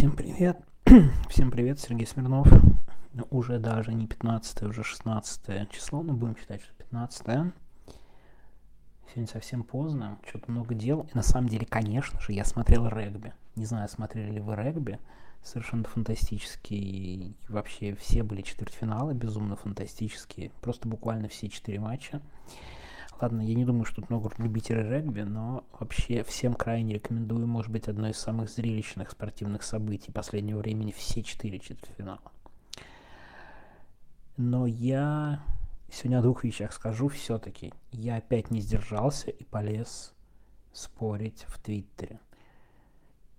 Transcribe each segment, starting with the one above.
Всем привет. Всем привет, Сергей Смирнов. Уже даже не 15, уже 16 число, но будем считать, что 15. Сегодня совсем поздно, что-то много дел. И на самом деле, конечно же, я смотрел регби. Не знаю, смотрели ли вы регби. Совершенно фантастический. Вообще все были четвертьфиналы, безумно фантастические. Просто буквально все четыре матча. Ладно, я не думаю, что тут много любителей регби, но вообще всем крайне рекомендую, может быть, одно из самых зрелищных спортивных событий последнего времени, все четыре четвертьфинала. Но я сегодня о двух вещах скажу все-таки. Я опять не сдержался и полез спорить в Твиттере.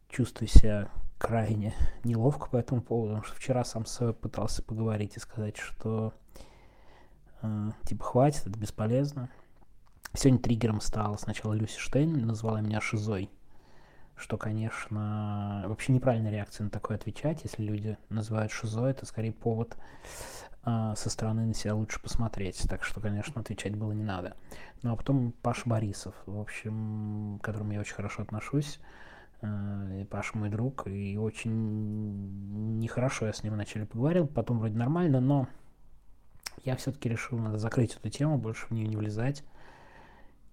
Чувствую себя крайне неловко по этому поводу, потому что вчера сам с собой пытался поговорить и сказать, что э, типа хватит, это бесполезно. Сегодня триггером стала сначала Люси Штейн, назвала меня шизой, что, конечно, вообще неправильная реакция на такое отвечать. Если люди называют шизой, это скорее повод э, со стороны на себя лучше посмотреть. Так что, конечно, отвечать было не надо. Ну а потом Паша Борисов, в общем, к которому я очень хорошо отношусь. Э, Паша мой друг, и очень нехорошо я с ним вначале поговорил, потом вроде нормально, но я все-таки решил, надо закрыть эту тему, больше в нее не влезать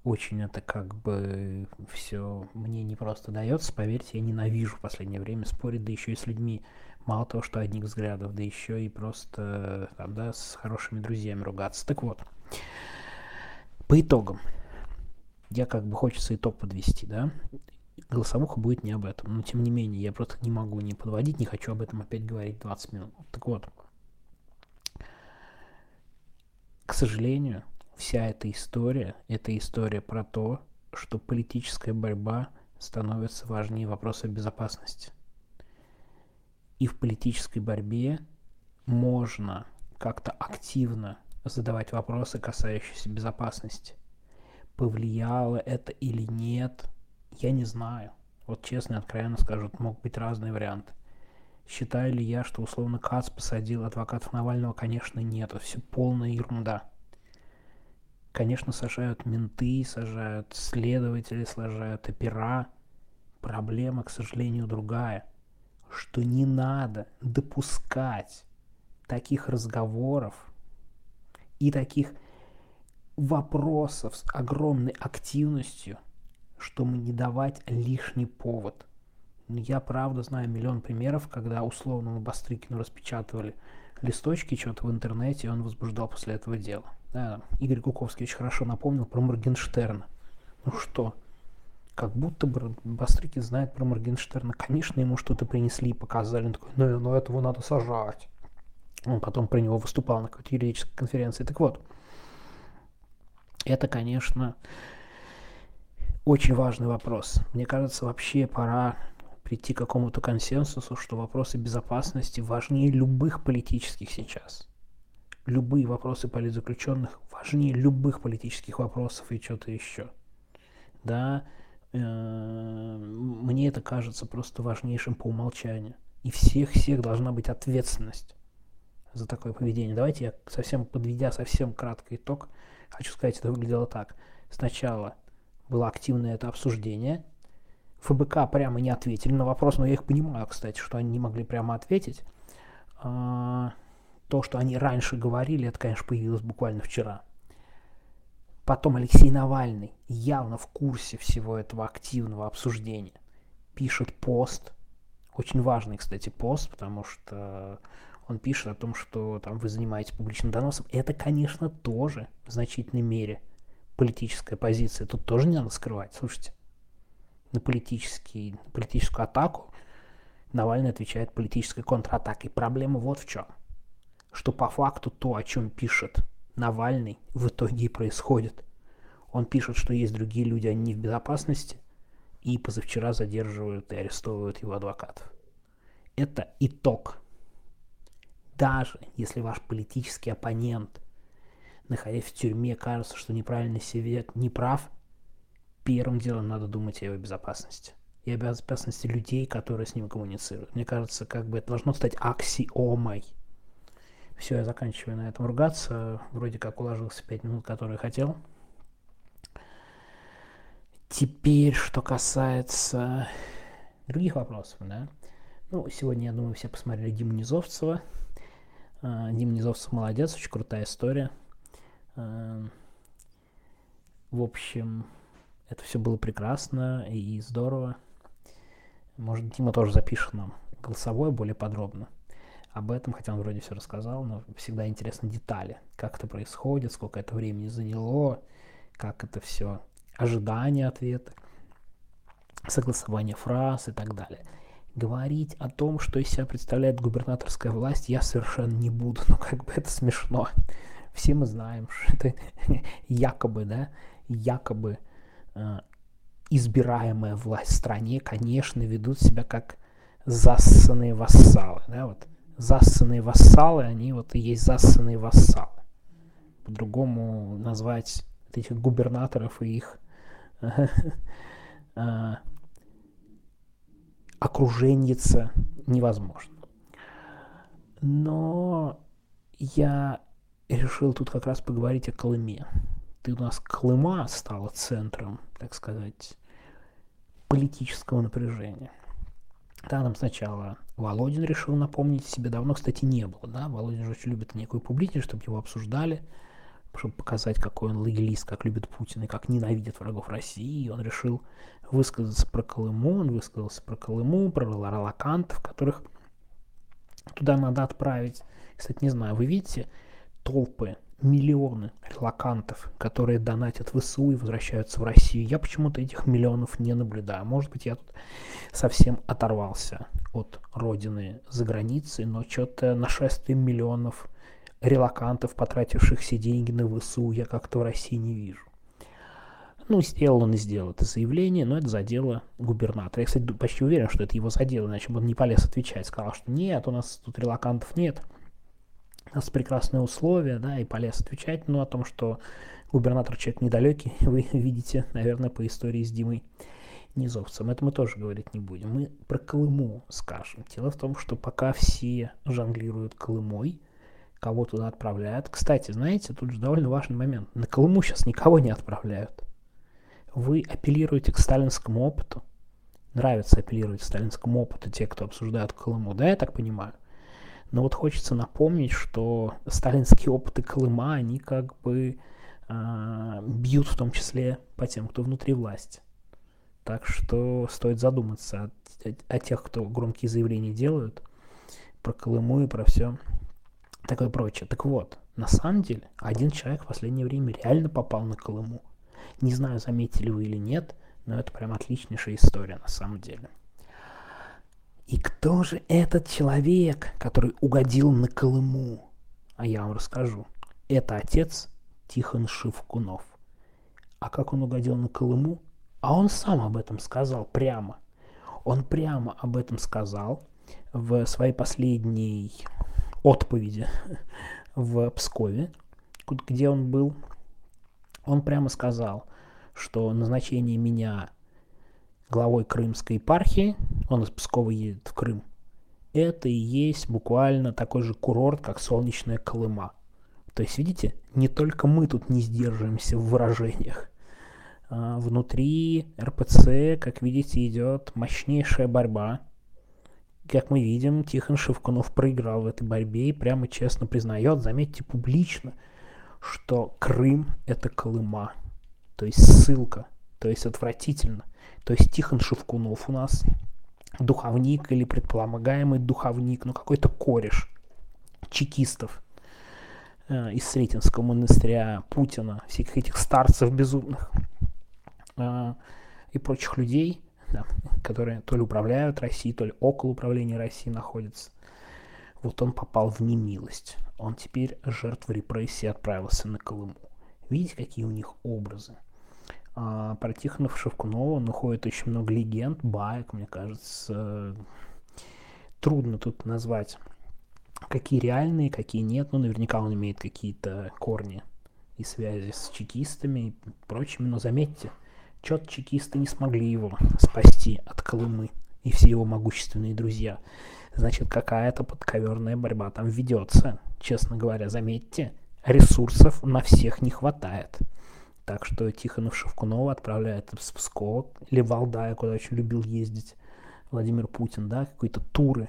очень это как бы все мне не просто дается, поверьте, я ненавижу в последнее время спорить, да еще и с людьми, мало того, что одних взглядов, да еще и просто там, да, с хорошими друзьями ругаться. Так вот, по итогам, я как бы хочется итог подвести, да, голосовуха будет не об этом, но тем не менее, я просто не могу не подводить, не хочу об этом опять говорить 20 минут. Так вот, к сожалению, вся эта история, это история про то, что политическая борьба становится важнее вопроса безопасности. И в политической борьбе можно как-то активно задавать вопросы, касающиеся безопасности. Повлияло это или нет, я не знаю. Вот честно и откровенно скажу, могут быть разные варианты. Считаю ли я, что условно Кац посадил адвокатов Навального? Конечно, нет. Это все полная ерунда. Конечно, сажают менты, сажают следователи, сажают опера. Проблема, к сожалению, другая, что не надо допускать таких разговоров и таких вопросов с огромной активностью, чтобы не давать лишний повод. Я правда знаю миллион примеров, когда условному Бастрыкину распечатывали листочки что-то в интернете, и он возбуждал после этого дело. Да, Игорь Куковский очень хорошо напомнил про Моргенштерна. Ну что, как будто бы Бастрыкин знает про Моргенштерна. Конечно, ему что-то принесли и показали. Он такой, ну, ну этого надо сажать. Он потом про него выступал на какой-то юридической конференции. Так вот, это, конечно, очень важный вопрос. Мне кажется, вообще пора прийти к какому-то консенсусу, что вопросы безопасности важнее любых политических сейчас любые вопросы политзаключенных важнее любых политических вопросов и что-то еще. Да, э, мне это кажется просто важнейшим по умолчанию. И всех-всех должна быть ответственность за такое поведение. Давайте я совсем, подведя совсем краткий итог, хочу сказать, это выглядело так. Сначала было активное это обсуждение. ФБК прямо не ответили на вопрос, но я их понимаю, кстати, что они не могли прямо ответить. А, то, что они раньше говорили, это, конечно, появилось буквально вчера. Потом Алексей Навальный явно в курсе всего этого активного обсуждения. Пишет пост, очень важный, кстати, пост, потому что он пишет о том, что там вы занимаетесь публичным доносом. Это, конечно, тоже в значительной мере политическая позиция. Тут тоже не надо скрывать. Слушайте, на, политический, на политическую атаку Навальный отвечает политической контратакой. Проблема вот в чем что по факту то, о чем пишет Навальный, в итоге и происходит. Он пишет, что есть другие люди, они не в безопасности, и позавчера задерживают и арестовывают его адвокатов. Это итог. Даже если ваш политический оппонент, находясь в тюрьме, кажется, что неправильно себе не прав, первым делом надо думать о его безопасности и о безопасности людей, которые с ним коммуницируют. Мне кажется, как бы это должно стать аксиомой – все, я заканчиваю на этом ругаться. Вроде как уложился 5 минут, которые хотел. Теперь, что касается других вопросов, да. Ну, сегодня, я думаю, все посмотрели Диму Низовцева. А, Дима Низовцев молодец, очень крутая история. А, в общем, это все было прекрасно и здорово. Может, Дима тоже запишет нам голосовое более подробно об этом, хотя он вроде все рассказал, но всегда интересны детали, как это происходит, сколько это времени заняло, как это все, ожидание ответа, согласование фраз и так далее. Говорить о том, что из себя представляет губернаторская власть, я совершенно не буду, но как бы это смешно. Все мы знаем, что это якобы, да, якобы избираемая власть в стране, конечно, ведут себя как зассанные вассалы, да, вот зассанные вассалы, они вот и есть зассанные вассалы. По-другому назвать этих губернаторов и их а, окруженница невозможно. Но я решил тут как раз поговорить о Колыме. Ты у нас Колыма стала центром, так сказать, политического напряжения. Да, там сначала Володин решил напомнить себе, давно, кстати, не было, да, Володин же очень любит некую публичность, чтобы его обсуждали, чтобы показать, какой он лоялист, как любит Путин и как ненавидит врагов России, и он решил высказаться про Колыму, он высказался про Колыму, про релакантов, которых туда надо отправить. Кстати, не знаю, вы видите толпы миллионы релакантов, которые донатят в ВСУ и возвращаются в Россию. Я почему-то этих миллионов не наблюдаю. Может быть, я тут совсем оторвался от родины за границей, но что-то нашествие миллионов релакантов, потративших все деньги на ВСУ, я как-то в России не вижу. Ну, сделал он и сделал это заявление, но это задело губернатора. Я, кстати, почти уверен, что это его задело, иначе бы он не полез отвечать. Сказал, что нет, у нас тут релакантов нет у нас прекрасные условия, да, и полез отвечать, но о том, что губернатор человек недалекий, вы видите, наверное, по истории с Димой Низовцем. Это мы тоже говорить не будем. Мы про Колыму скажем. Дело в том, что пока все жонглируют Колымой, кого туда отправляют. Кстати, знаете, тут же довольно важный момент. На Колыму сейчас никого не отправляют. Вы апеллируете к сталинскому опыту. Нравится апеллировать к сталинскому опыту те, кто обсуждают Колыму, да, я так понимаю? Но вот хочется напомнить, что сталинские опыты Колыма, они как бы э, бьют в том числе по тем, кто внутри власти. Так что стоит задуматься о, о, о тех, кто громкие заявления делают про Колыму и про все такое прочее. Так вот, на самом деле, один человек в последнее время реально попал на Колыму. Не знаю, заметили вы или нет, но это прям отличнейшая история на самом деле. И кто же этот человек, который угодил на Колыму? А я вам расскажу. Это отец Тихон Шевкунов. А как он угодил на Колыму? А он сам об этом сказал прямо. Он прямо об этом сказал в своей последней отповеди в Пскове, где он был. Он прямо сказал, что назначение меня главой Крымской епархии, он из Пскова едет в Крым, это и есть буквально такой же курорт, как солнечная Колыма. То есть, видите, не только мы тут не сдерживаемся в выражениях. А внутри РПЦ, как видите, идет мощнейшая борьба. Как мы видим, Тихон Шевкунов проиграл в этой борьбе и прямо честно признает, заметьте публично, что Крым – это Колыма. То есть ссылка, то есть отвратительно – то есть Тихон Шевкунов у нас, духовник или предполагаемый духовник, ну какой-то кореш чекистов э, из Сретенского монастыря Путина, всех этих старцев безумных э, и прочих людей, да, которые то ли управляют Россией, то ли около управления Россией находятся. Вот он попал в немилость. Он теперь жертва репрессии отправился на Колыму. Видите, какие у них образы? А, про Тихонова Шевкунова находит очень много легенд, баек, мне кажется. Трудно тут назвать, какие реальные, какие нет. Но наверняка он имеет какие-то корни и связи с чекистами и прочими. Но заметьте, что-то чекисты не смогли его спасти от Колымы и все его могущественные друзья. Значит, какая-то подковерная борьба там ведется. Честно говоря, заметьте, ресурсов на всех не хватает. Так что Тихонов Шевкунова отправляет в Псков или Валдая, куда очень любил ездить Владимир Путин, да, какие-то туры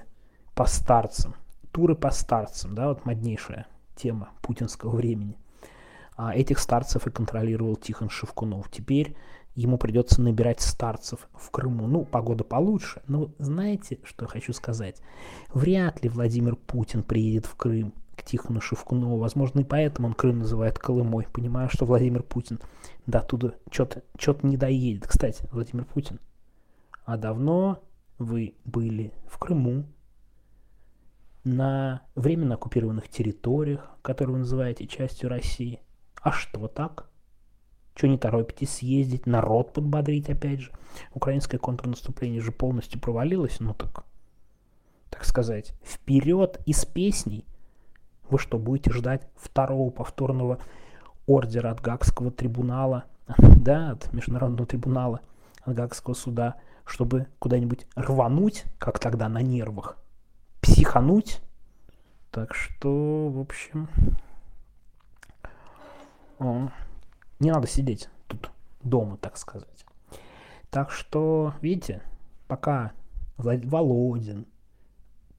по старцам. Туры по старцам, да, вот моднейшая тема путинского времени. А этих старцев и контролировал Тихон Шевкунов. Теперь ему придется набирать старцев в Крыму. Ну, погода получше. Но знаете, что я хочу сказать? Вряд ли Владимир Путин приедет в Крым к Тихону Шевкунову. Возможно, и поэтому он Крым называет Колымой, понимая, что Владимир Путин до туда что-то что не доедет. Кстати, Владимир Путин, а давно вы были в Крыму, на временно оккупированных территориях, которые вы называете частью России. А что так? Что не торопитесь съездить, народ подбодрить опять же? Украинское контрнаступление же полностью провалилось, ну так, так сказать, вперед из песней. Вы что, будете ждать второго повторного ордера от Гагского трибунала, да, от Международного трибунала, от Гагского суда, чтобы куда-нибудь рвануть, как тогда на нервах, психануть. Так что, в общем, не надо сидеть тут дома, так сказать. Так что, видите, пока Володин,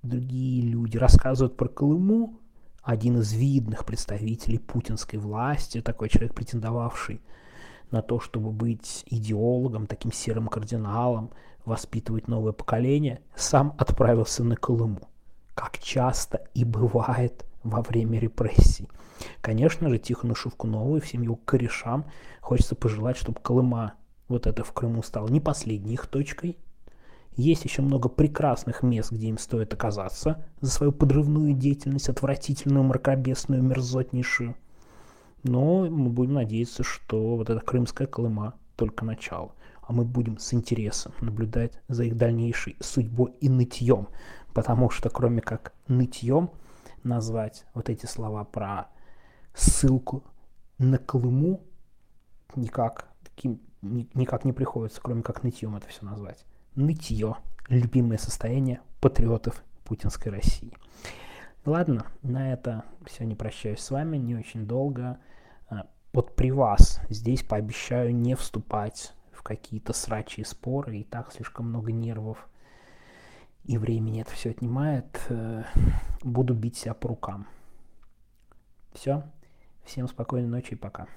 другие люди рассказывают про Колыму, один из видных представителей путинской власти, такой человек, претендовавший на то, чтобы быть идеологом, таким серым кардиналом, воспитывать новое поколение, сам отправился на Колыму, как часто и бывает во время репрессий. Конечно же, Тихону Шевкунову и всем его корешам хочется пожелать, чтобы Колыма вот это в Крыму стало не последней их точкой. Есть еще много прекрасных мест, где им стоит оказаться за свою подрывную деятельность, отвратительную, мракобесную, мерзотнейшую. Но мы будем надеяться, что вот эта крымская Колыма только начало. А мы будем с интересом наблюдать за их дальнейшей судьбой и нытьем. Потому что кроме как нытьем назвать вот эти слова про ссылку на Колыму никак, никак не приходится, кроме как нытьем это все назвать. Нытье – любимое состояние патриотов путинской России. Ладно, на это все, не прощаюсь с вами, не очень долго. А, вот при вас здесь пообещаю не вступать в какие-то срачи споры, и так слишком много нервов и времени это все отнимает. Э, буду бить себя по рукам. Все. Всем спокойной ночи и пока.